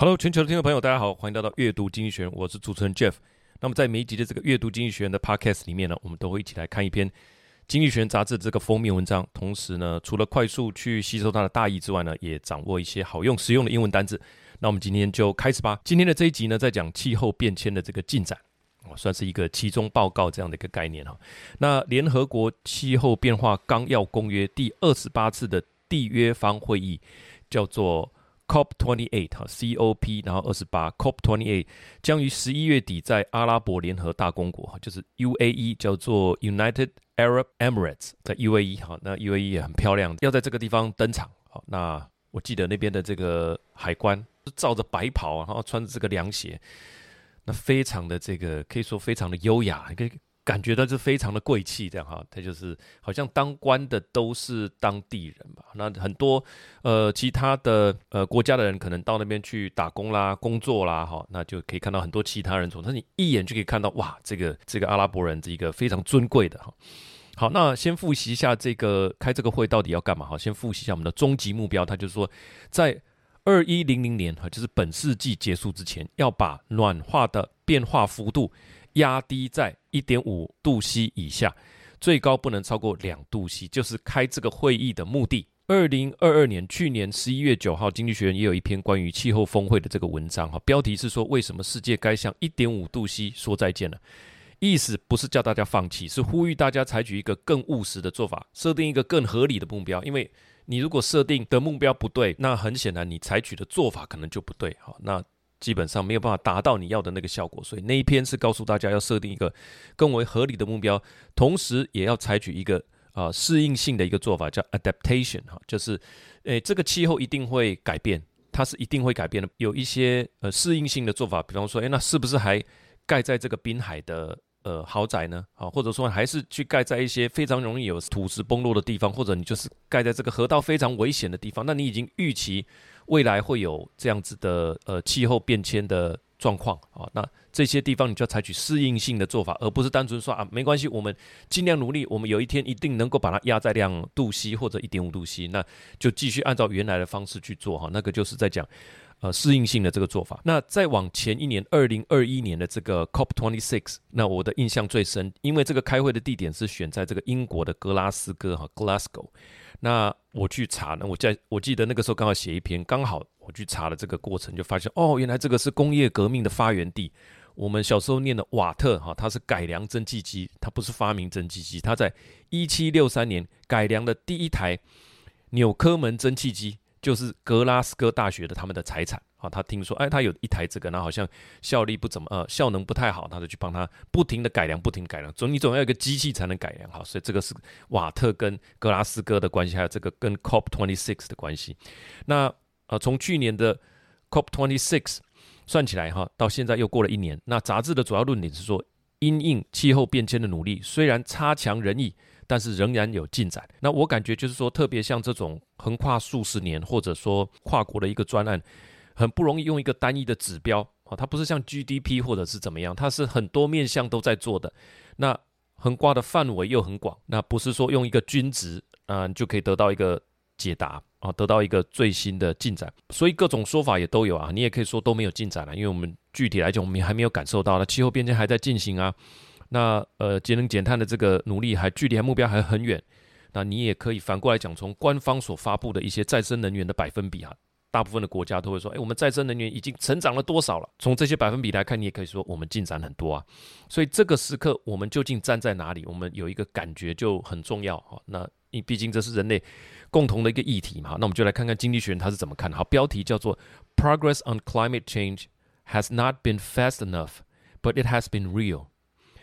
Hello，全球的听众朋友，大家好，欢迎来到阅读经济学，我是主持人 Jeff。那么在每一集的这个阅读经济学的 Podcast 里面呢，我们都会一起来看一篇经济学杂志这个封面文章，同时呢，除了快速去吸收它的大意之外呢，也掌握一些好用实用的英文单字。那我们今天就开始吧。今天的这一集呢，在讲气候变迁的这个进展，算是一个期中报告这样的一个概念哈。那联合国气候变化纲要公约第二十八次的缔约方会议叫做。COP twenty eight 哈，COP，然后二十八，COP twenty eight 将于十一月底在阿拉伯联合大公国哈，就是 UAE 叫做 United Arab Emirates 在 UAE 哈，那 UAE 也很漂亮，要在这个地方登场。好，那我记得那边的这个海关是罩着白袍，然后穿着这个凉鞋，那非常的这个可以说非常的优雅，可以。感觉到是非常的贵气，这样哈，他就是好像当官的都是当地人吧。那很多呃其他的呃国家的人可能到那边去打工啦、工作啦，哈，那就可以看到很多其他人从，那你一眼就可以看到哇，这个这个阿拉伯人是一个非常尊贵的哈。好，那先复习一下这个开这个会到底要干嘛？哈，先复习一下我们的终极目标，他就是说在二一零零年哈，就是本世纪结束之前，要把暖化的变化幅度。压低在一点五度 C 以下，最高不能超过两度 C，就是开这个会议的目的。二零二二年，去年十一月九号，《经济学人》也有一篇关于气候峰会的这个文章，哈，标题是说为什么世界该向一点五度 C 说再见了。意思不是叫大家放弃，是呼吁大家采取一个更务实的做法，设定一个更合理的目标。因为你如果设定的目标不对，那很显然你采取的做法可能就不对，哈，那。基本上没有办法达到你要的那个效果，所以那一篇是告诉大家要设定一个更为合理的目标，同时也要采取一个啊、适应性的一个做法，叫 adaptation 哈，就是诶这个气候一定会改变，它是一定会改变的，有一些呃适应性的做法，比方说诶那是不是还盖在这个滨海的呃豪宅呢？啊，或者说还是去盖在一些非常容易有土石崩落的地方，或者你就是盖在这个河道非常危险的地方，那你已经预期。未来会有这样子的呃气候变迁的状况啊，那这些地方你就要采取适应性的做法，而不是单纯说啊没关系，我们尽量努力，我们有一天一定能够把它压在两度 C 或者一点五度 C，那就继续按照原来的方式去做哈，那个就是在讲呃适应性的这个做法。那再往前一年二零二一年的这个 COP twenty six，那我的印象最深，因为这个开会的地点是选在这个英国的格拉斯哥哈 Glasgow。那我去查呢，我在我记得那个时候刚好写一篇，刚好我去查了这个过程，就发现哦，原来这个是工业革命的发源地。我们小时候念的瓦特哈，它是改良蒸汽机，它不是发明蒸汽机，它在一七六三年改良的第一台纽科门蒸汽机，就是格拉斯哥大学的他们的财产。啊，他听说，哎，他有一台这个，然后好像效率不怎么，呃，效能不太好，他就去帮他不停的改良，不停改良，总你总要一个机器才能改良好，所以这个是瓦特跟格拉斯哥的关系，还有这个跟 COP twenty six 的关系。那呃，从去年的 COP twenty six 算起来哈，到现在又过了一年。那杂志的主要论点是说，因应气候变迁的努力虽然差强人意，但是仍然有进展。那我感觉就是说，特别像这种横跨数十年，或者说跨国的一个专案。很不容易用一个单一的指标啊，它不是像 GDP 或者是怎么样，它是很多面向都在做的。那横跨的范围又很广，那不是说用一个均值啊就可以得到一个解答啊，得到一个最新的进展。所以各种说法也都有啊，你也可以说都没有进展了，因为我们具体来讲，我们还没有感受到，那气候变迁还在进行啊。那呃节能减碳的这个努力还距离还目标还很远。那你也可以反过来讲，从官方所发布的一些再生能源的百分比啊。大部分的国家都会说：“哎，我们再生能源已经成长了多少了？”从这些百分比来看，你也可以说我们进展很多啊。所以这个时刻，我们究竟站在哪里？我们有一个感觉就很重要哈。那因毕竟这是人类共同的一个议题嘛。那我们就来看看经济学人他是怎么看。好，标题叫做 “Progress on climate change has not been fast enough, but it has been real,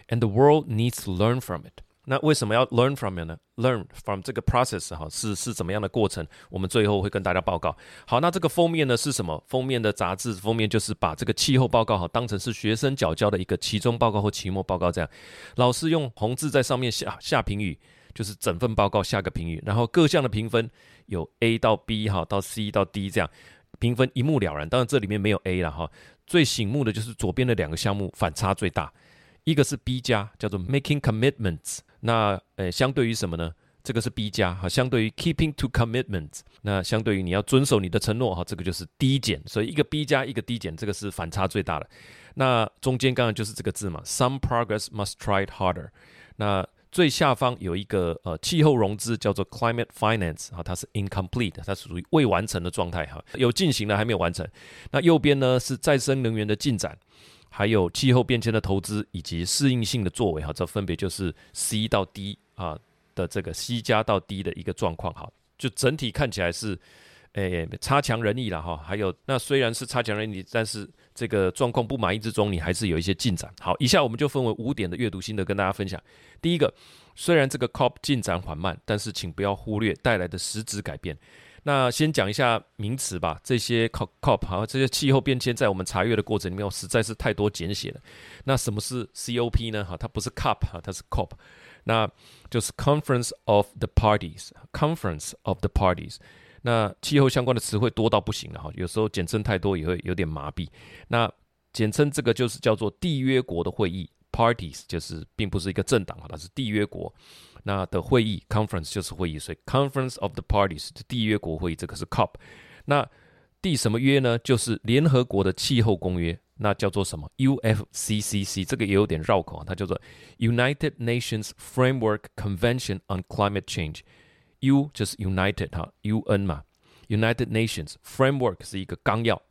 and the world needs to learn from it.” 那为什么要 learn from it 呢？learn from 这个 process 哈，是是怎么样的过程？我们最后会跟大家报告。好，那这个封面呢是什么？封面的杂志封面就是把这个气候报告哈当成是学生缴交的一个期中报告或期末报告这样，老师用红字在上面下下评语，就是整份报告下个评语，然后各项的评分有 A 到 B 哈到 C 到 D 这样，评分一目了然。当然这里面没有 A 了哈，最醒目的就是左边的两个项目反差最大，一个是 B 加，叫做 making commitments。那呃，相对于什么呢？这个是 B 加哈，相对于 keeping to commitments，那相对于你要遵守你的承诺哈，这个就是 D 减，所以一个 B 加一个 D 减，这个是反差最大的。那中间刚刚就是这个字嘛，Some progress must try harder。那最下方有一个呃气候融资叫做 climate finance 哈，它是 incomplete，它属于未完成的状态哈，有进行了还没有完成。那右边呢是再生能源的进展，还有气候变迁的投资以及适应性的作为哈，这分别就是 C 到 D 啊的这个 C 加到 D 的一个状况哈，就整体看起来是。诶，差强人意了哈。还有，那虽然是差强人意，但是这个状况不满意之中，你还是有一些进展。好，以下我们就分为五点的阅读心得跟大家分享。第一个，虽然这个 COP 进展缓慢，但是请不要忽略带来的实质改变。那先讲一下名词吧。这些 COP COP 好，这些气候变迁在我们查阅的过程里面，实在是太多简写了。那什么是 COP 呢？哈，它不是 COP 哈，它是 COP，那就是 Conference of the Parties，Conference of the Parties。那气候相关的词汇多到不行了哈，有时候简称太多也会有点麻痹。那简称这个就是叫做缔约国的会议，Parties 就是并不是一个政党哈，它是缔约国那的会议，Conference 就是会议，所以 Conference of the Parties 缔约国会议这个是 COP。那缔什么约呢？就是联合国的气候公约，那叫做什么？UFCCC 这个也有点绕口啊，它叫做 United Nations Framework Convention on Climate Change。U 就是 United 哈，UN 嘛，United Nations Framework 是一个纲要。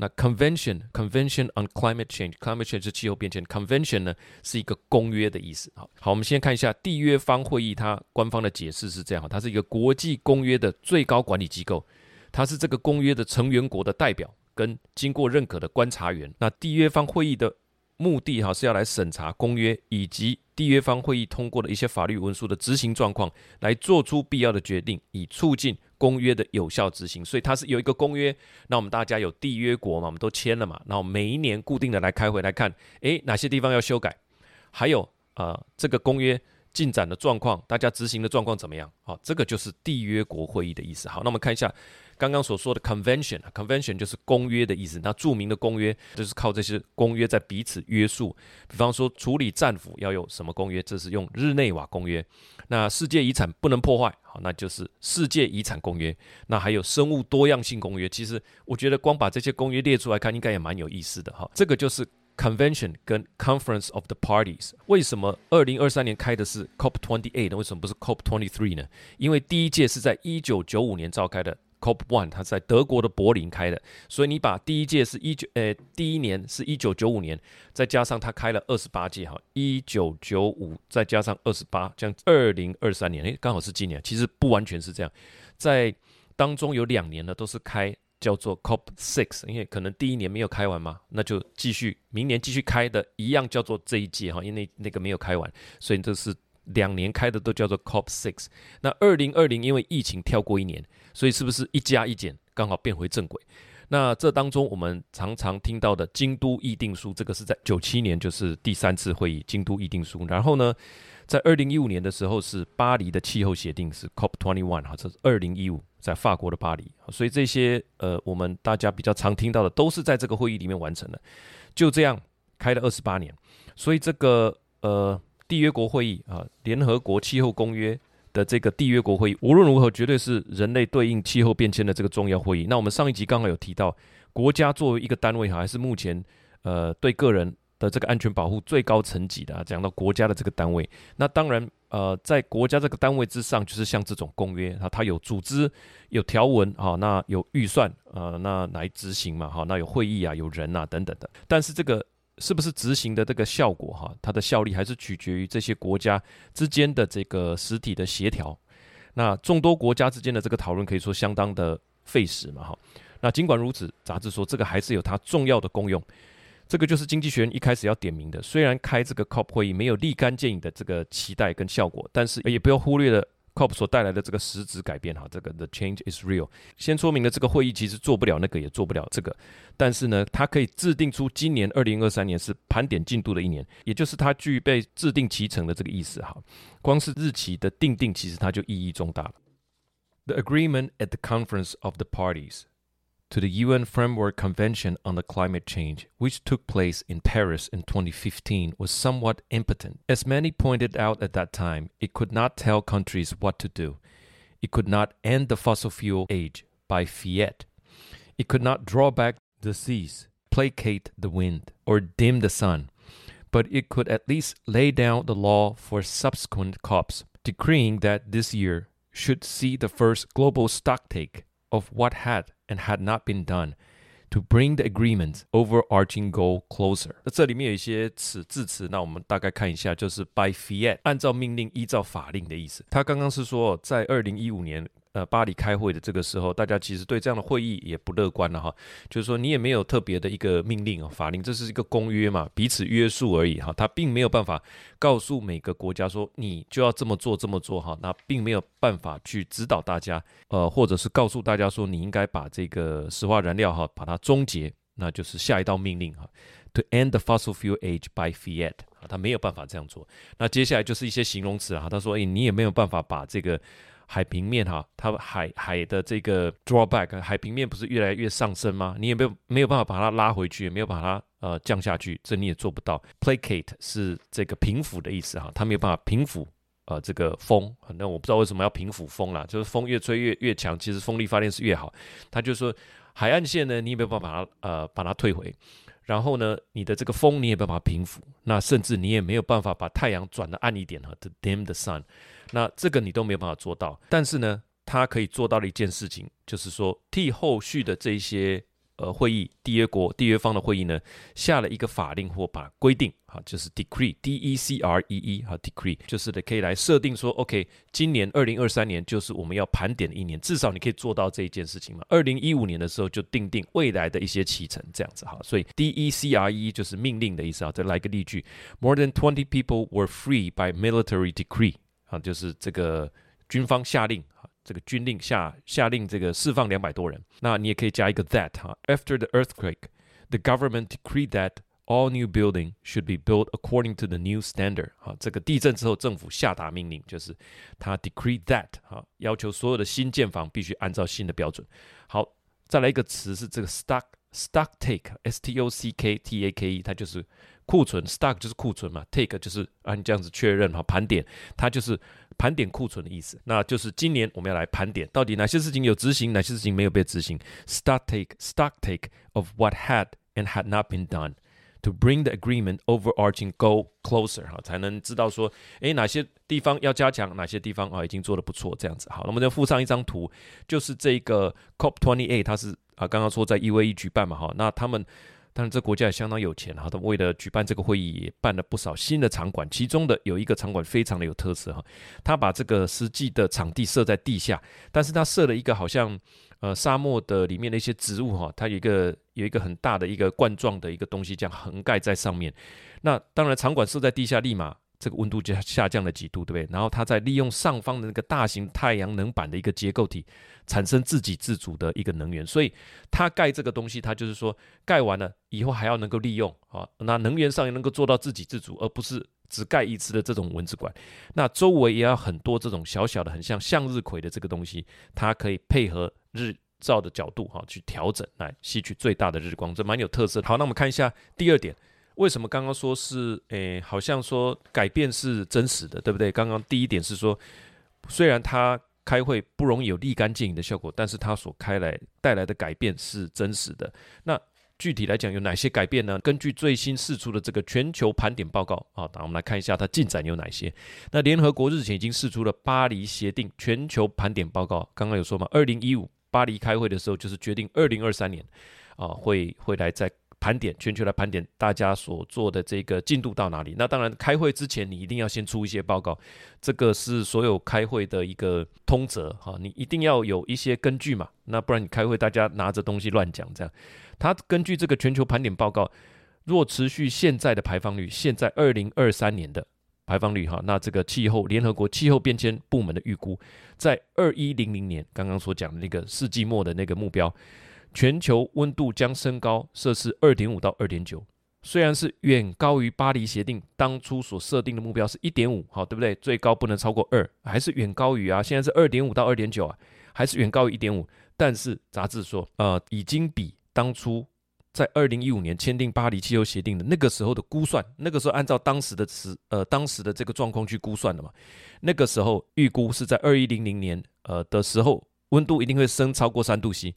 那 Convention Convention on Climate Change，Climate Change 是气候变迁，Convention 呢是一个公约的意思。好，好，我们先看一下缔约方会议，它官方的解释是这样，它是一个国际公约的最高管理机构，它是这个公约的成员国的代表跟经过认可的观察员。那缔约方会议的目的哈是要来审查公约以及缔约方会议通过的一些法律文书的执行状况，来做出必要的决定，以促进公约的有效执行。所以它是有一个公约，那我们大家有缔约国嘛，我们都签了嘛，然后每一年固定的来开会来看，诶，哪些地方要修改，还有呃这个公约进展的状况，大家执行的状况怎么样？好，这个就是缔约国会议的意思。好，那我们看一下。刚刚所说的 convention，convention 就是公约的意思。那著名的公约就是靠这些公约在彼此约束。比方说处理战俘要有什么公约？这是用日内瓦公约。那世界遗产不能破坏，好，那就是世界遗产公约。那还有生物多样性公约。其实我觉得光把这些公约列出来看，应该也蛮有意思的哈。这个就是 convention 跟 conference of the parties。为什么二零二三年开的是 COP twenty eight 呢？为什么不是 COP twenty three 呢？因为第一届是在一九九五年召开的。COP One，它在德国的柏林开的，所以你把第一届是一九，呃，第一年是一九九五年，再加上它开了二十八届，哈，一九九五再加上二十八，这样二零二三年，诶，刚好是今年。其实不完全是这样，在当中有两年呢都是开叫做 COP Six，因为可能第一年没有开完嘛，那就继续明年继续开的一样叫做这一届哈，因为那个没有开完，所以这是两年开的都叫做 COP Six。那二零二零因为疫情跳过一年。所以是不是一加一减刚好变回正轨？那这当中我们常常听到的京都议定书，这个是在九七年就是第三次会议京都议定书。然后呢，在二零一五年的时候是巴黎的气候协定是 COP twenty one 哈，这是二零一五在法国的巴黎。所以这些呃我们大家比较常听到的都是在这个会议里面完成的。就这样开了二十八年，所以这个呃缔约国会议啊，联合国气候公约。的这个缔约国会议，无论如何绝对是人类对应气候变迁的这个重要会议。那我们上一集刚好有提到，国家作为一个单位，还是目前呃对个人的这个安全保护最高层级的啊。讲到国家的这个单位，那当然呃在国家这个单位之上，就是像这种公约啊，它有组织、有条文啊，那有预算啊，那来执行嘛哈，那有会议啊，有人啊等等的。但是这个。是不是执行的这个效果哈？它的效力还是取决于这些国家之间的这个实体的协调。那众多国家之间的这个讨论可以说相当的费时嘛哈。那尽管如此，杂志说这个还是有它重要的功用。这个就是经济学人一开始要点名的。虽然开这个 COP 会议没有立竿见影的这个期待跟效果，但是也不要忽略了。COP 所带来的这个实质改变，哈，这个 The change is real。先说明了这个会议其实做不了那个，也做不了这个，但是呢，它可以制定出今年二零二三年是盘点进度的一年，也就是它具备制定其成的这个意思，哈。光是日期的定定，其实它就意义重大了。The agreement at the conference of the parties to the UN Framework Convention on the Climate Change, which took place in Paris in 2015, was somewhat impotent. As many pointed out at that time, it could not tell countries what to do. It could not end the fossil fuel age by fiat. It could not draw back the seas, placate the wind, or dim the sun. But it could at least lay down the law for subsequent COPs, decreeing that this year should see the first global stocktake of what had and had not been done to bring the agreement's overarching goal closer。那这里面有一些词字词，那我们大概看一下，就是 by fiat，按照命令、依照法令的意思。他刚刚是说，在二零一五年。 呃，巴黎开会的这个时候，大家其实对这样的会议也不乐观了哈。就是说，你也没有特别的一个命令啊，法令，这是一个公约嘛，彼此约束而已哈。他并没有办法告诉每个国家说你就要这么做这么做哈。那并没有办法去指导大家，呃，或者是告诉大家说你应该把这个石化燃料哈把它终结，那就是下一道命令哈。To end the fossil fuel age by fiat 啊，他没有办法这样做。那接下来就是一些形容词啊，他说，诶，你也没有办法把这个。海平面哈，它海海的这个 drawback，海平面不是越来越上升吗？你也没有没有办法把它拉回去，也没有把它呃降下去，这你也做不到。Placate 是这个平抚的意思哈，它没有办法平抚呃这个风。那我不知道为什么要平抚风啦，就是风越吹越越强，其实风力发电是越好。他就说海岸线呢，你也没有办法把它呃把它退回，然后呢，你的这个风你也没有办法平抚，那甚至你也没有办法把太阳转得暗一点哈，to dim the sun。那这个你都没有办法做到，但是呢，他可以做到的一件事情，就是说替后续的这些呃会议缔约国缔约方的会议呢，下了一个法令或把规定啊，就是 decree，d e c r e e 哈，decree，就是的可以来设定说，OK，今年二零二三年就是我们要盘点的一年，至少你可以做到这一件事情嘛。二零一五年的时候就定定未来的一些启程，这样子哈，所以 d e c r e 就是命令的意思啊。再来一个例句，More than twenty people were free by military decree。啊，就是这个军方下令啊，这个军令下下令这个释放两百多人。那你也可以加一个 that 哈。After the earthquake, the government decreed that all new building should be built according to the new standard。啊，这个地震之后，政府下达命令，就是他 decreed that 哈，要求所有的新建房必须按照新的标准。好，再来一个词是这个 stock stock take，s t o c k t a k e，它就是。库存 stock 就是库存嘛，take 就是按、这样子确认哈，盘点它就是盘点库存的意思。那就是今年我们要来盘点，到底哪些事情有执行，哪些事情没有被执行。Stock take stock take of what had and had not been done to bring the agreement overarching goal closer 哈，才能知道说，诶，哪些地方要加强，哪些地方啊已经做得不错，这样子好。那么再附上一张图，就是这个 COP twenty eight，它是啊刚刚说在 UAE 举办嘛哈，那他们。但是这国家也相当有钱哈，他为了举办这个会议，也办了不少新的场馆，其中的有一个场馆非常的有特色哈，他把这个实际的场地设在地下，但是他设了一个好像呃沙漠的里面的一些植物哈，它有一个有一个很大的一个冠状的一个东西这样横盖在上面，那当然场馆设在地下，立马。这个温度就下降了几度，对不对？然后它再利用上方的那个大型太阳能板的一个结构体，产生自给自足的一个能源。所以它盖这个东西，它就是说盖完了以后还要能够利用啊，那能源上也能够做到自给自足，而不是只盖一次的这种蚊子馆。那周围也要很多这种小小的、很像向日葵的这个东西，它可以配合日照的角度哈去调整，来吸取最大的日光，这蛮有特色。好，那我们看一下第二点。为什么刚刚说是诶，好像说改变是真实的，对不对？刚刚第一点是说，虽然他开会不容易有立竿见影的效果，但是他所开来带来的改变是真实的。那具体来讲有哪些改变呢？根据最新释出的这个全球盘点报告啊，那我们来看一下它进展有哪些。那联合国日前已经释出了巴黎协定全球盘点报告，刚刚有说嘛，二零一五巴黎开会的时候就是决定二零二三年啊会会来在。盘点全球来盘点大家所做的这个进度到哪里？那当然，开会之前你一定要先出一些报告，这个是所有开会的一个通则哈。你一定要有一些根据嘛，那不然你开会大家拿着东西乱讲这样。他根据这个全球盘点报告，若持续现在的排放率，现在二零二三年的排放率哈，那这个气候联合国气候变迁部门的预估，在二一零零年刚刚所讲的那个世纪末的那个目标。全球温度将升高摄氏二点五到二点九，虽然是远高于巴黎协定当初所设定的目标是一点五，好，对不对？最高不能超过二，还是远高于啊。现在是二点五到二点九啊，还是远高于一点五。但是杂志说，呃，已经比当初在二零一五年签订巴黎气候协定的那个时候的估算，那个时候按照当时的时呃当时的这个状况去估算的嘛，那个时候预估是在二一零零年呃的时候，温度一定会升超过三度 C。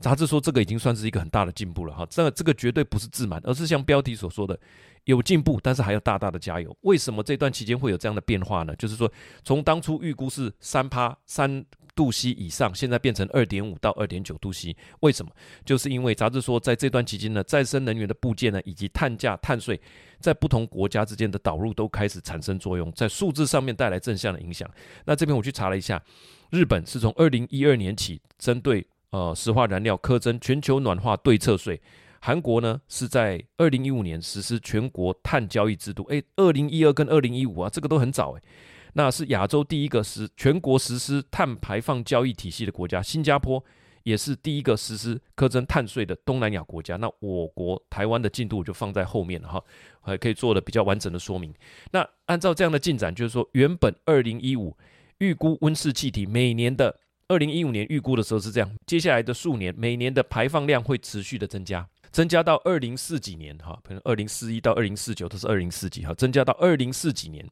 杂志说这个已经算是一个很大的进步了哈，这个这个绝对不是自满，而是像标题所说的有进步，但是还要大大的加油。为什么这段期间会有这样的变化呢？就是说从当初预估是三趴三度 C 以上，现在变成二点五到二点九度 C。为什么？就是因为杂志说在这段期间呢，再生能源的部件呢，以及碳价、碳税在不同国家之间的导入都开始产生作用，在数字上面带来正向的影响。那这边我去查了一下，日本是从二零一二年起针对呃，石化燃料苛征全球暖化对策税。韩国呢是在二零一五年实施全国碳交易制度。诶，二零一二跟二零一五啊，这个都很早诶。那是亚洲第一个实全国实施碳排放交易体系的国家。新加坡也是第一个实施苛征碳税的东南亚国家。那我国台湾的进度就放在后面了哈，还可以做的比较完整的说明。那按照这样的进展，就是说原本二零一五预估温室气体每年的。二零一五年预估的时候是这样，接下来的数年每年的排放量会持续的增加，增加到二零四几年哈，可能二零四一到二零四九都是二零四几哈，增加到二零四几年，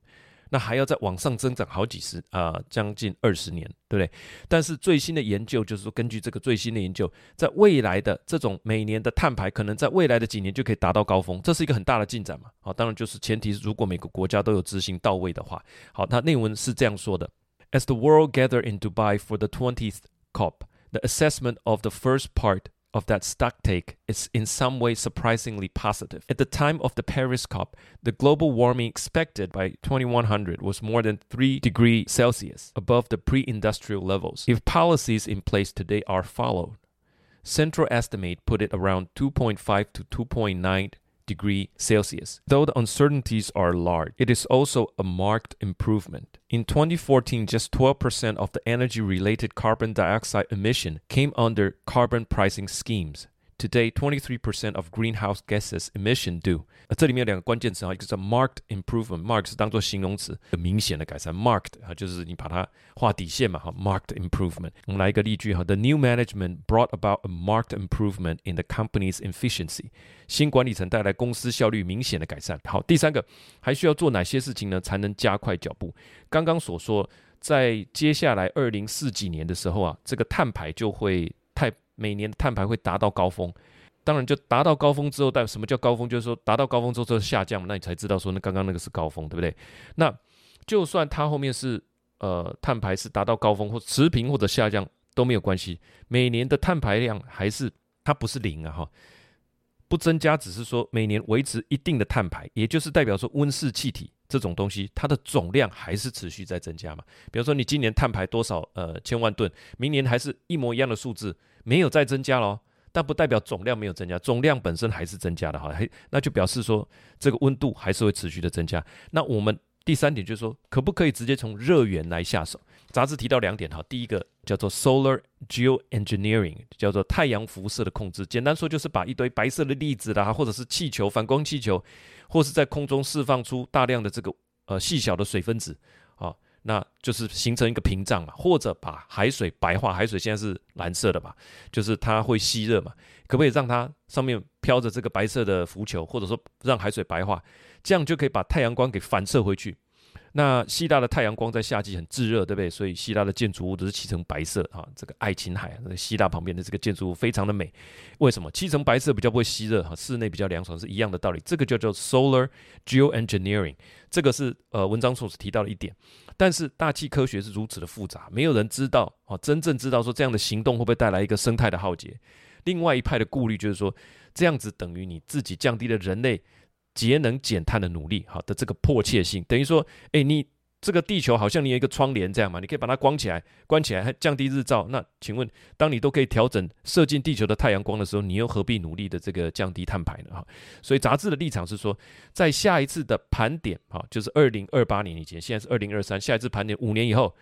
那还要再往上增长好几十啊、将近二十年，对不对？但是最新的研究就是说，根据这个最新的研究，在未来的这种每年的碳排，可能在未来的几年就可以达到高峰，这是一个很大的进展嘛。好，当然就是前提是如果每个国家都有执行到位的话。好，那内文是这样说的。As the world gathered in Dubai for the 20th COP, the assessment of the first part of that stocktake is in some way surprisingly positive. At the time of the Paris COP, the global warming expected by 2100 was more than 3 degrees Celsius above the pre-industrial levels. If policies in place today are followed, central estimate put it around 2.5 to 2.9 degree Celsius. Though the uncertainties are large, it is also a marked improvement. In 2014, just 12% of the energy related carbon dioxide emission came under carbon pricing schemes. Today, 23% of greenhouse gases emission do。呃，这里面有两个关键词啊，一个叫 marked improvement，mark 是当做形容词，很明显的改善。marked 啊，就是你把它画底线嘛，哈，marked improvement。我们来一个例句哈，The new management brought about a marked improvement in the company's efficiency。新管理层带来公司效率明显的改善。好，第三个还需要做哪些事情呢，才能加快脚步？刚刚所说，在接下来二零四几年的时候啊，这个碳排就会。每年的碳排会达到高峰，当然就达到高峰之后，代表什么叫高峰？就是说达到高峰之后就下降，那你才知道说那刚刚那个是高峰，对不对？那就算它后面是呃碳排是达到高峰或持平或者下降都没有关系，每年的碳排量还是它不是零啊哈，不增加只是说每年维持一定的碳排，也就是代表说温室气体这种东西它的总量还是持续在增加嘛。比如说你今年碳排多少呃千万吨，明年还是一模一样的数字。没有再增加喽，但不代表总量没有增加，总量本身还是增加的哈，还那就表示说这个温度还是会持续的增加。那我们第三点就是说，可不可以直接从热源来下手？杂志提到两点哈，第一个叫做 solar geoengineering，叫做太阳辐射的控制。简单说就是把一堆白色的粒子啦，或者是气球、反光气球，或是在空中释放出大量的这个呃细小的水分子啊。那就是形成一个屏障嘛，或者把海水白化，海水现在是蓝色的嘛，就是它会吸热嘛，可不可以让它上面飘着这个白色的浮球，或者说让海水白化，这样就可以把太阳光给反射回去。那希腊的太阳光在夏季很炙热，对不对？所以希腊的建筑物都是漆成白色啊。这个爱琴海，那个希腊旁边的这个建筑物非常的美。为什么？漆成白色比较不会吸热哈，室内比较凉爽，是一样的道理。这个叫做 solar geoengineering，这个是呃文章所提到的一点。但是大气科学是如此的复杂，没有人知道啊，真正知道说这样的行动会不会带来一个生态的浩劫。另外一派的顾虑就是说，这样子等于你自己降低了人类。节能减碳的努力，好的这个迫切性，等于说，诶，你这个地球好像你有一个窗帘这样嘛，你可以把它关起来，关起来还降低日照。那请问，当你都可以调整射进地球的太阳光的时候，你又何必努力的这个降低碳排呢？哈，所以杂志的立场是说，在下一次的盘点，哈，就是二零二八年以前，现在是二零二三，下一次盘点五年以后，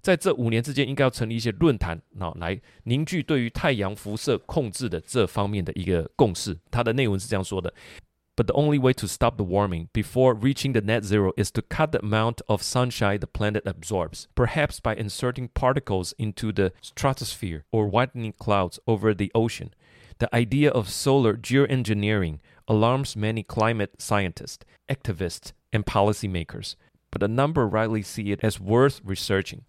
在这五年之间，应该要成立一些论坛，啊，来凝聚对于太阳辐射控制的这方面的一个共识。它的内文是这样说的。But the only way to stop the warming before reaching the net zero is to cut the amount of sunshine the planet absorbs, perhaps by inserting particles into the stratosphere or whitening clouds over the ocean. The idea of solar geoengineering alarms many climate scientists, activists, and policymakers, but a number rightly see it as worth researching.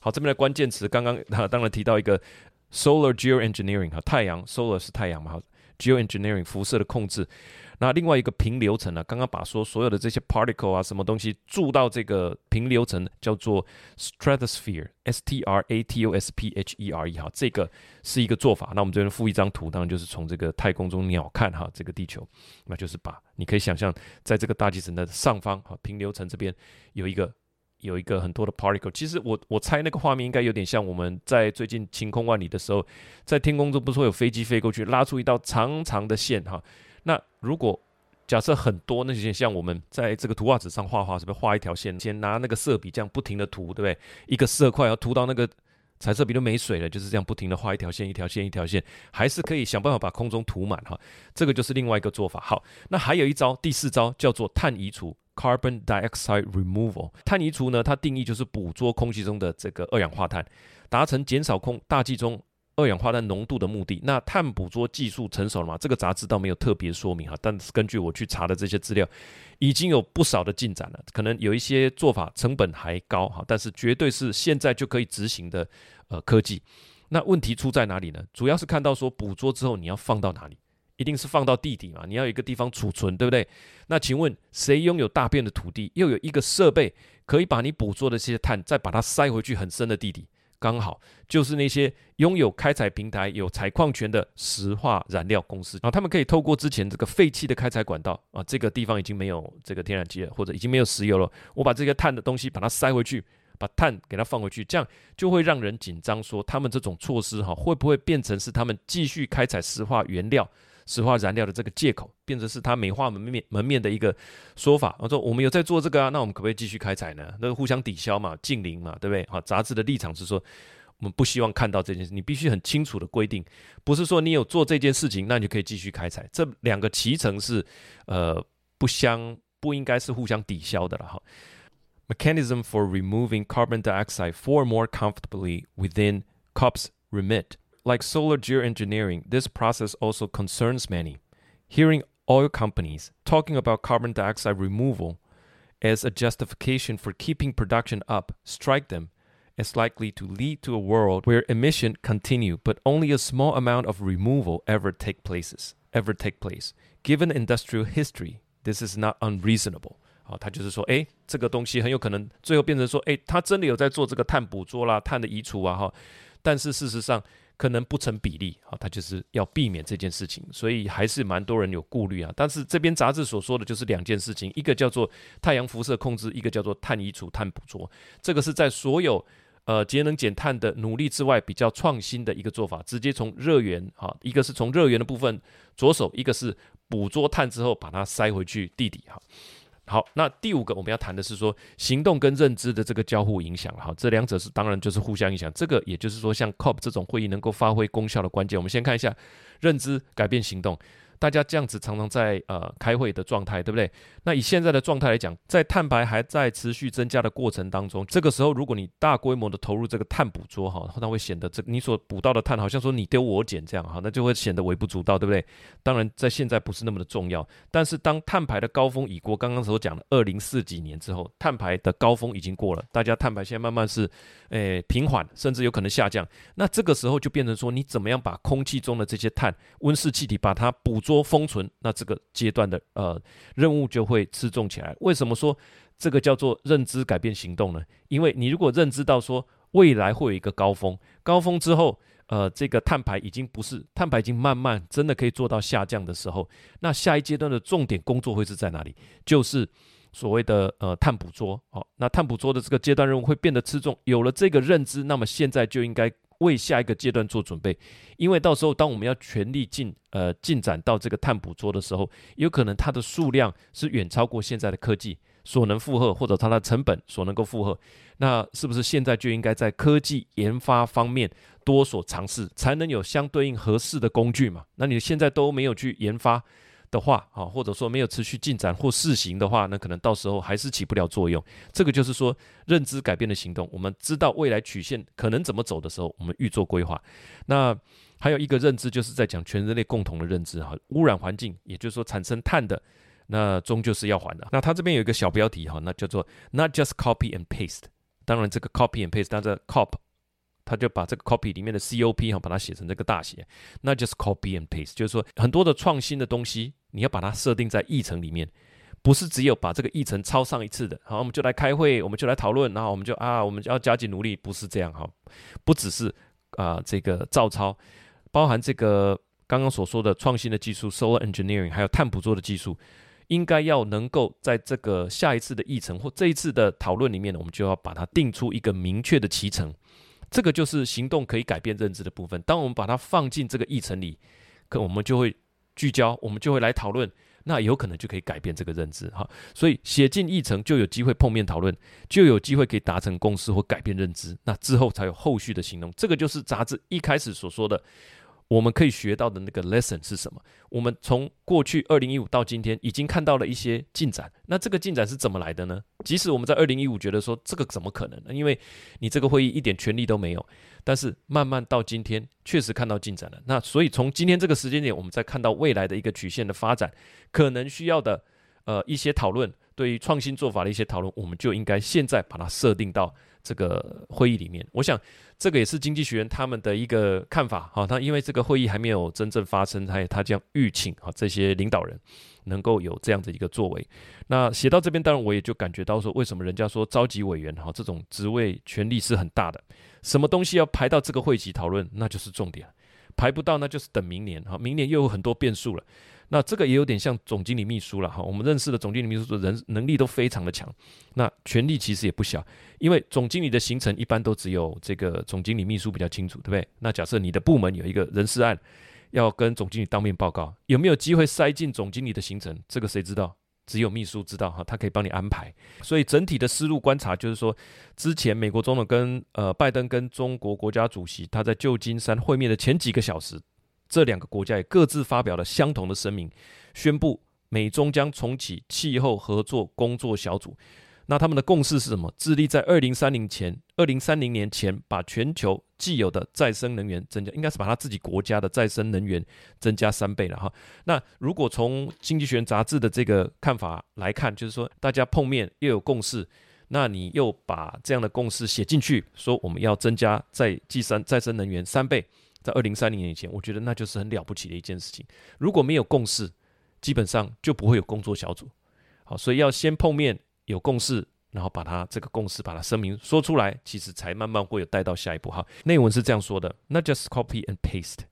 好，这边的关键词刚刚啊，当然提到一个 solar geoengineering 哈，太阳 solar 是太阳嘛，好，geoengineering 辐射的控制。 那另外一个平流层呢，刚刚把说所有的这些 particle 啊，什么东西注到这个平流层，叫做 stratosphere，s t r a t o s p h e r e 哈，这个是一个做法。那我们这边附一张图，当然就是从这个太空中鸟瞰哈，这个地球，那就是把你可以想象，在这个大气层的上方哈，平流层这边有一个有一个很多的 particle。其实我我猜那个画面应该有点像我们在最近晴空万里的时候，在天空中不是会有飞机飞过去，拉出一道长长的线哈。如果假设很多那些像我们在这个图画纸上画画，是不是画一条线，先拿那个色笔这样不停的涂，对不对？一个色块要涂到那个彩色笔都没水了，就是这样不停的画一条线，一条线，一条线，还是可以想办法把空中涂满哈。这个就是另外一个做法。好，那还有一招，第四招叫做碳移除 （Carbon Dioxide Removal）。碳移除呢，它定义就是捕捉空气中的这个二氧化碳，达成减少空大气中。二氧化碳浓度的目的，那碳捕捉技术成熟了吗？这个杂志倒没有特别说明哈，但是根据我去查的这些资料，已经有不少的进展了。可能有一些做法成本还高哈，但是绝对是现在就可以执行的呃科技。那问题出在哪里呢？主要是看到说捕捉之后你要放到哪里？一定是放到地底嘛？你要有一个地方储存，对不对？那请问谁拥有大片的土地，又有一个设备可以把你捕捉的这些碳再把它塞回去很深的地底？刚好就是那些拥有开采平台、有采矿权的石化燃料公司啊，他们可以透过之前这个废弃的开采管道啊，这个地方已经没有这个天然气了，或者已经没有石油了，我把这个碳的东西把它塞回去，把碳给它放回去，这样就会让人紧张，说他们这种措施哈，会不会变成是他们继续开采石化原料？石化燃料的这个借口，变成是他美化门面门面的一个说法。我说我们有在做这个啊，那我们可不可以继续开采呢？那个互相抵消嘛，近邻嘛，对不对？好，杂志的立场是说，我们不希望看到这件事，你必须很清楚的规定，不是说你有做这件事情，那你就可以继续开采。这两个其实是呃不相不应该是互相抵消的了哈。Mechanism for removing carbon dioxide far more comfortably within COP's remit. Like solar geoengineering, this process also concerns many. Hearing oil companies talking about carbon dioxide removal as a justification for keeping production up strike them as likely to lead to a world where emission continue, but only a small amount of removal ever take places, ever take place. Given industrial history, this is not unreasonable. 好，他就是说，诶，这个东西很有可能最后变成说，诶，他真的有在做这个碳捕捉啦、碳的移除啊，哈，但是事实上。 可能不成比例啊，他就是要避免这件事情，所以还是蛮多人有顾虑啊。但是这边杂志所说的就是两件事情，一个叫做太阳辐射控制，一个叫做碳移除、碳捕捉。这个是在所有呃节能减碳的努力之外比较创新的一个做法，直接从热源啊，一个是从热源的部分着手，一个是捕捉碳之后把它塞回去地底哈。好，那第五个我们要谈的是说行动跟认知的这个交互影响。哈，这两者是当然就是互相影响。这个也就是说，像 COP 这种会议能够发挥功效的关键，我们先看一下认知改变行动。大家这样子常常在呃开会的状态，对不对？那以现在的状态来讲，在碳排还在持续增加的过程当中，这个时候如果你大规模的投入这个碳捕捉哈，那会显得这你所捕到的碳好像说你丢我捡这样哈，那就会显得微不足道，对不对？当然在现在不是那么的重要，但是当碳排的高峰已过，刚刚所讲的二零四几年之后，碳排的高峰已经过了，大家碳排现在慢慢是诶平缓，甚至有可能下降，那这个时候就变成说你怎么样把空气中的这些碳温室气体把它捕捉。多封存，那这个阶段的呃任务就会吃重起来。为什么说这个叫做认知改变行动呢？因为你如果认知到说未来会有一个高峰，高峰之后，呃，这个碳排已经不是碳排已经慢慢真的可以做到下降的时候，那下一阶段的重点工作会是在哪里？就是所谓的呃碳捕捉。好，那碳捕捉的这个阶段任务会变得吃重。有了这个认知，那么现在就应该。为下一个阶段做准备，因为到时候当我们要全力进呃进展到这个碳捕捉的时候，有可能它的数量是远超过现在的科技所能负荷，或者它的成本所能够负荷。那是不是现在就应该在科技研发方面多所尝试，才能有相对应合适的工具嘛？那你现在都没有去研发，的话，啊，或者说没有持续进展或试行的话，那可能到时候还是起不了作用。这个就是说，认知改变的行动。我们知道未来曲线可能怎么走的时候，我们预做规划。那还有一个认知，就是在讲全人类共同的认知哈，污染环境，也就是说产生碳的，那终究是要还的。那他这边有一个小标题哈，那叫做 Not just copy and paste。当然，这个 copy and paste，它的 cop。他就把这个 copy 里面的 cop 哈，把它写成这个大写，那就是 copy and paste，就是说很多的创新的东西，你要把它设定在议程里面，不是只有把这个议程抄上一次的。好，我们就来开会，我们就来讨论，然后我们就啊，我们就要加紧努力，不是这样哈，不只是啊这个照抄，包含这个刚刚所说的创新的技术，solar engineering，还有碳捕捉的技术，应该要能够在这个下一次的议程或这一次的讨论里面，我们就要把它定出一个明确的期程。这个就是行动可以改变认知的部分。当我们把它放进这个议程里，可我们就会聚焦，我们就会来讨论，那有可能就可以改变这个认知哈。所以写进议程就有机会碰面讨论，就有机会可以达成共识或改变认知。那之后才有后续的行动。这个就是杂志一开始所说的。我们可以学到的那个 lesson 是什么？我们从过去二零一五到今天，已经看到了一些进展。那这个进展是怎么来的呢？即使我们在二零一五觉得说这个怎么可能呢？因为你这个会议一点权力都没有。但是慢慢到今天，确实看到进展了。那所以从今天这个时间点，我们再看到未来的一个曲线的发展，可能需要的呃一些讨论，对于创新做法的一些讨论，我们就应该现在把它设定到。这个会议里面，我想这个也是经济学人他们的一个看法。好，他因为这个会议还没有真正发生，他他将预请啊这些领导人能够有这样的一个作为。那写到这边，当然我也就感觉到说，为什么人家说召集委员哈这种职位权力是很大的，什么东西要排到这个会期讨论，那就是重点；排不到，那就是等明年哈，明年又有很多变数了。那这个也有点像总经理秘书了哈，我们认识的总经理秘书的人能力都非常的强，那权力其实也不小，因为总经理的行程一般都只有这个总经理秘书比较清楚，对不对？那假设你的部门有一个人事案，要跟总经理当面报告，有没有机会塞进总经理的行程？这个谁知道？只有秘书知道哈，他可以帮你安排。所以整体的思路观察就是说，之前美国总统跟呃拜登跟中国国家主席他在旧金山会面的前几个小时。这两个国家也各自发表了相同的声明，宣布美中将重启气候合作工作小组。那他们的共识是什么？致力在二零三零前、二零三零年前，把全球既有的再生能源增加，应该是把他自己国家的再生能源增加三倍了哈。那如果从《经济学人》杂志的这个看法来看，就是说大家碰面又有共识，那你又把这样的共识写进去，说我们要增加再计算再生能源三倍。在二零三零年以前，我觉得那就是很了不起的一件事情。如果没有共识，基本上就不会有工作小组。好，所以要先碰面有共识，然后把它这个共识把它声明说出来，其实才慢慢会有带到下一步。哈，内文是这样说的：Not just copy and paste.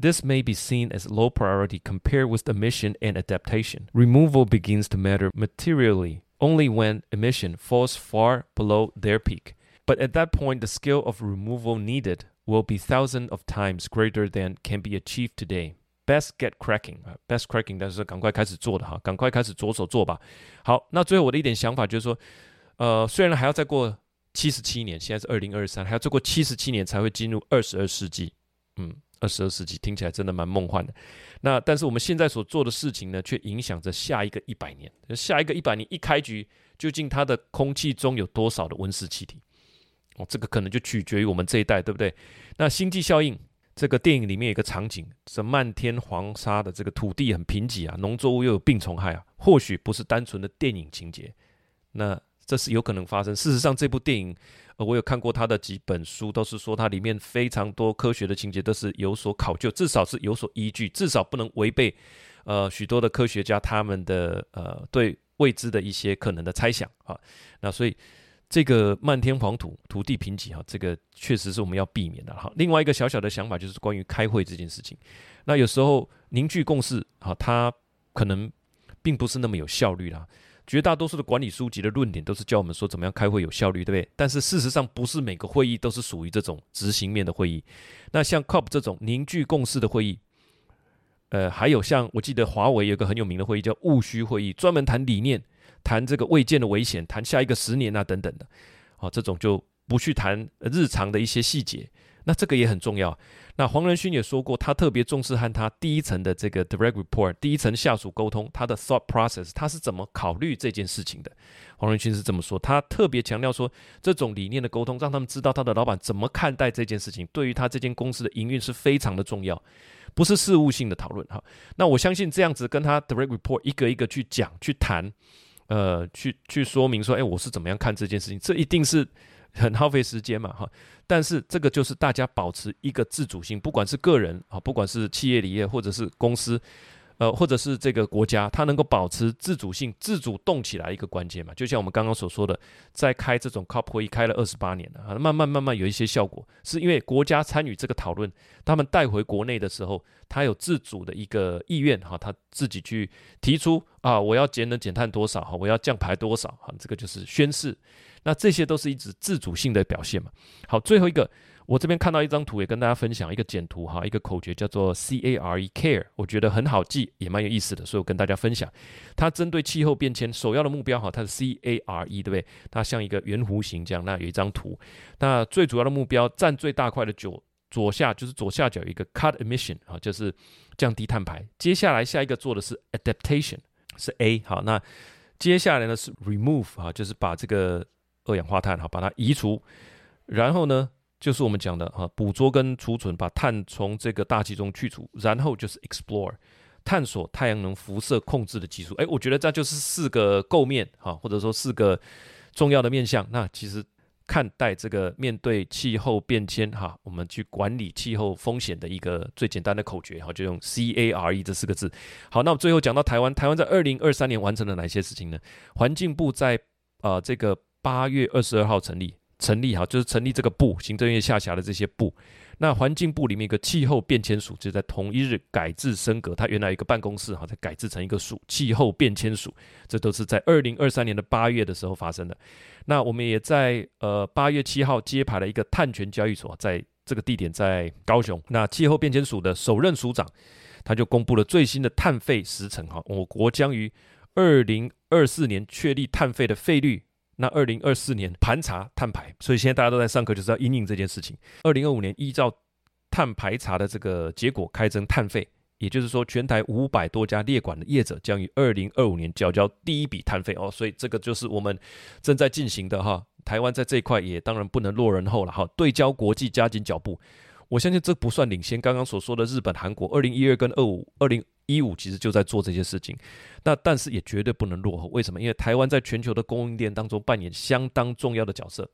This may be seen as low priority compared with emission and adaptation. Removal begins to matter materially only when emission falls far below their peak. But at that point, the scale of removal needed will be thousands of times greater than can be achieved today. Best get cracking，best cracking，但是赶快开始做的哈，赶快开始着手做吧。好，那最后我的一点想法就是说，呃，虽然还要再过七十七年，现在是二零二三，还要再过七十七年才会进入二十二世纪。嗯，二十二世纪听起来真的蛮梦幻的。那但是我们现在所做的事情呢，却影响着下一个一百年。下一个一百年一开局，究竟它的空气中有多少的温室气体？哦，这个可能就取决于我们这一代，对不对？那星际效应这个电影里面有一个场景，是漫天黄沙的这个土地很贫瘠啊，农作物又有病虫害啊，或许不是单纯的电影情节，那这是有可能发生。事实上，这部电影，呃，我有看过他的几本书，都是说它里面非常多科学的情节都是有所考究，至少是有所依据，至少不能违背呃许多的科学家他们的呃对未知的一些可能的猜想啊。那所以。这个漫天黄土，土地贫瘠哈，这个确实是我们要避免的哈。另外一个小小的想法就是关于开会这件事情。那有时候凝聚共识哈，它可能并不是那么有效率啦。绝大多数的管理书籍的论点都是教我们说怎么样开会有效率，对不对？但是事实上不是每个会议都是属于这种执行面的会议。那像 COP 这种凝聚共识的会议，呃，还有像我记得华为有个很有名的会议叫务虚会议，专门谈理念。谈这个未见的危险，谈下一个十年啊等等的，啊，这种就不去谈日常的一些细节。那这个也很重要。那黄仁勋也说过，他特别重视和他第一层的这个 direct report 第一层下属沟通，他的 thought process，他是怎么考虑这件事情的。黄仁勋是这么说，他特别强调说，这种理念的沟通，让他们知道他的老板怎么看待这件事情，对于他这间公司的营运是非常的重要，不是事务性的讨论哈。那我相信这样子跟他 direct report 一个一个去讲去谈，呃，去去说明说，哎，我是怎么样看这件事情，这一定是很耗费时间嘛哈。但是这个就是大家保持一个自主性，不管是个人啊，不管是企业里业或者是公司。呃，或者是这个国家，它能够保持自主性、自主动起来一个关键嘛？就像我们刚刚所说的，在开这种 COP 会议开了二十八年了啊，慢慢慢慢有一些效果，是因为国家参与这个讨论，他们带回国内的时候，他有自主的一个意愿哈，他自己去提出啊，我要节能减碳多少哈，我要降排多少哈，这个就是宣誓，那这些都是一直自主性的表现嘛。好，最后一个。我这边看到一张图，也跟大家分享一个简图哈，一个口诀叫做 C A R E Care，我觉得很好记，也蛮有意思的，所以我跟大家分享。它针对气候变迁首要的目标哈，它是 C A R E 对不对？它像一个圆弧形这样，那有一张图。那最主要的目标占最大块的左左下就是左下角有一个 Cut Emission 啊，就是降低碳排。接下来下一个做的是 Adaptation 是 A 好，那接下来呢是 Remove 啊，就是把这个二氧化碳哈把它移除，然后呢？就是我们讲的哈，捕捉跟储存，把碳从这个大气中去除，然后就是 explore，探索太阳能辐射控制的技术。哎，我觉得这就是四个构面哈，或者说四个重要的面向。那其实看待这个面对气候变迁哈，我们去管理气候风险的一个最简单的口诀哈，就用 C A R E 这四个字。好，那我们最后讲到台湾，台湾在二零二三年完成了哪些事情呢？环境部在啊、呃、这个八月二十二号成立。成立哈，就是成立这个部，行政院下辖的这些部。那环境部里面一个气候变迁署，就在同一日改制升格，它原来一个办公室哈，再改制成一个署，气候变迁署。这都是在二零二三年的八月的时候发生的。那我们也在呃八月七号揭牌了一个碳权交易所，在这个地点在高雄。那气候变迁署的首任署长，他就公布了最新的碳费时程哈，我国将于二零二四年确立碳费的费率。那二零二四年盘查碳排，所以现在大家都在上课，就是要因应这件事情。二零二五年依照碳排查的这个结果开征碳费，也就是说，全台五百多家列管的业者将于二零二五年缴交第一笔碳费哦。所以这个就是我们正在进行的哈。台湾在这一块也当然不能落人后了哈，对焦国际，加紧脚步。我相信这不算领先，刚刚所说的日本、韩国，二零一二跟二五、二零。一五其实就在做这些事情，那但是也绝对不能落后。为什么？因为台湾在全球的供应链当中扮演相当重要的角色。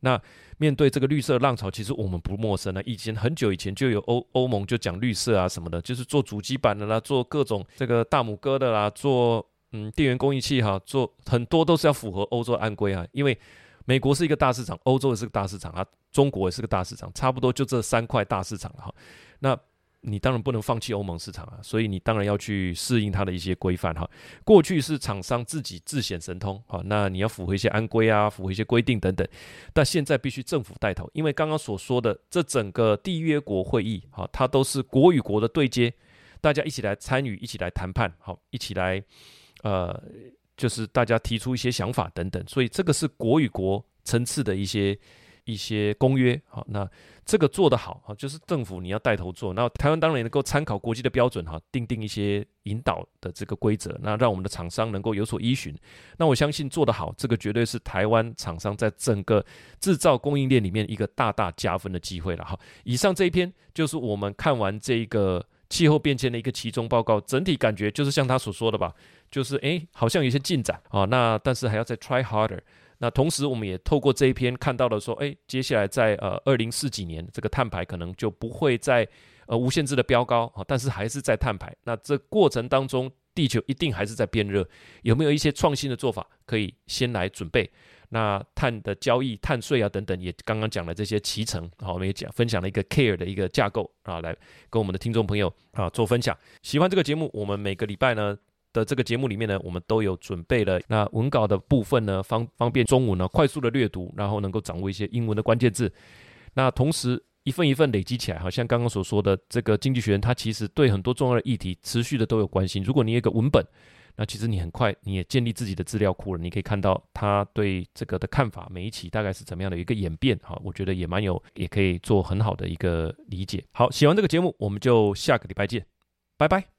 那面对这个绿色浪潮，其实我们不陌生了。以前很久以前就有欧欧盟就讲绿色啊什么的，就是做主机板的啦，做各种这个大拇哥的啦，做嗯电源供应器哈，做很多都是要符合欧洲安规啊。因为美国是一个大市场，欧洲也是个大市场啊，中国也是个大市场，差不多就这三块大市场哈。那你当然不能放弃欧盟市场啊，所以你当然要去适应它的一些规范哈。过去是厂商自己自显神通，好，那你要符合一些安规啊，符合一些规定等等。但现在必须政府带头，因为刚刚所说的这整个缔约国会议，哈，它都是国与国的对接，大家一起来参与，一起来谈判，好，一起来，呃，就是大家提出一些想法等等。所以这个是国与国层次的一些。一些公约，好，那这个做得好，哈，就是政府你要带头做，那台湾当然能够参考国际的标准，哈，订定一些引导的这个规则，那让我们的厂商能够有所依循。那我相信做得好，这个绝对是台湾厂商在整个制造供应链里面一个大大加分的机会了，哈。以上这一篇就是我们看完这个气候变迁的一个其中报告，整体感觉就是像他所说的吧，就是诶，好像有些进展啊，那但是还要再 try harder。那同时，我们也透过这一篇看到了说，哎，接下来在呃二零四几年，这个碳排可能就不会再呃无限制的飙高啊，但是还是在碳排。那这过程当中，地球一定还是在变热，有没有一些创新的做法可以先来准备？那碳的交易、碳税啊等等，也刚刚讲了这些期程，好，我们也讲分享了一个 CARE 的一个架构啊，来跟我们的听众朋友啊做分享。喜欢这个节目，我们每个礼拜呢。的这个节目里面呢，我们都有准备了那文稿的部分呢，方方便中文呢快速的阅读，然后能够掌握一些英文的关键字。那同时一份一份累积起来，好像刚刚所说的这个经济学人，他其实对很多重要的议题持续的都有关心。如果你有一个文本，那其实你很快你也建立自己的资料库了，你可以看到他对这个的看法，每一期大概是怎么样的一个演变。好，我觉得也蛮有，也可以做很好的一个理解。好，写完这个节目，我们就下个礼拜见，拜拜。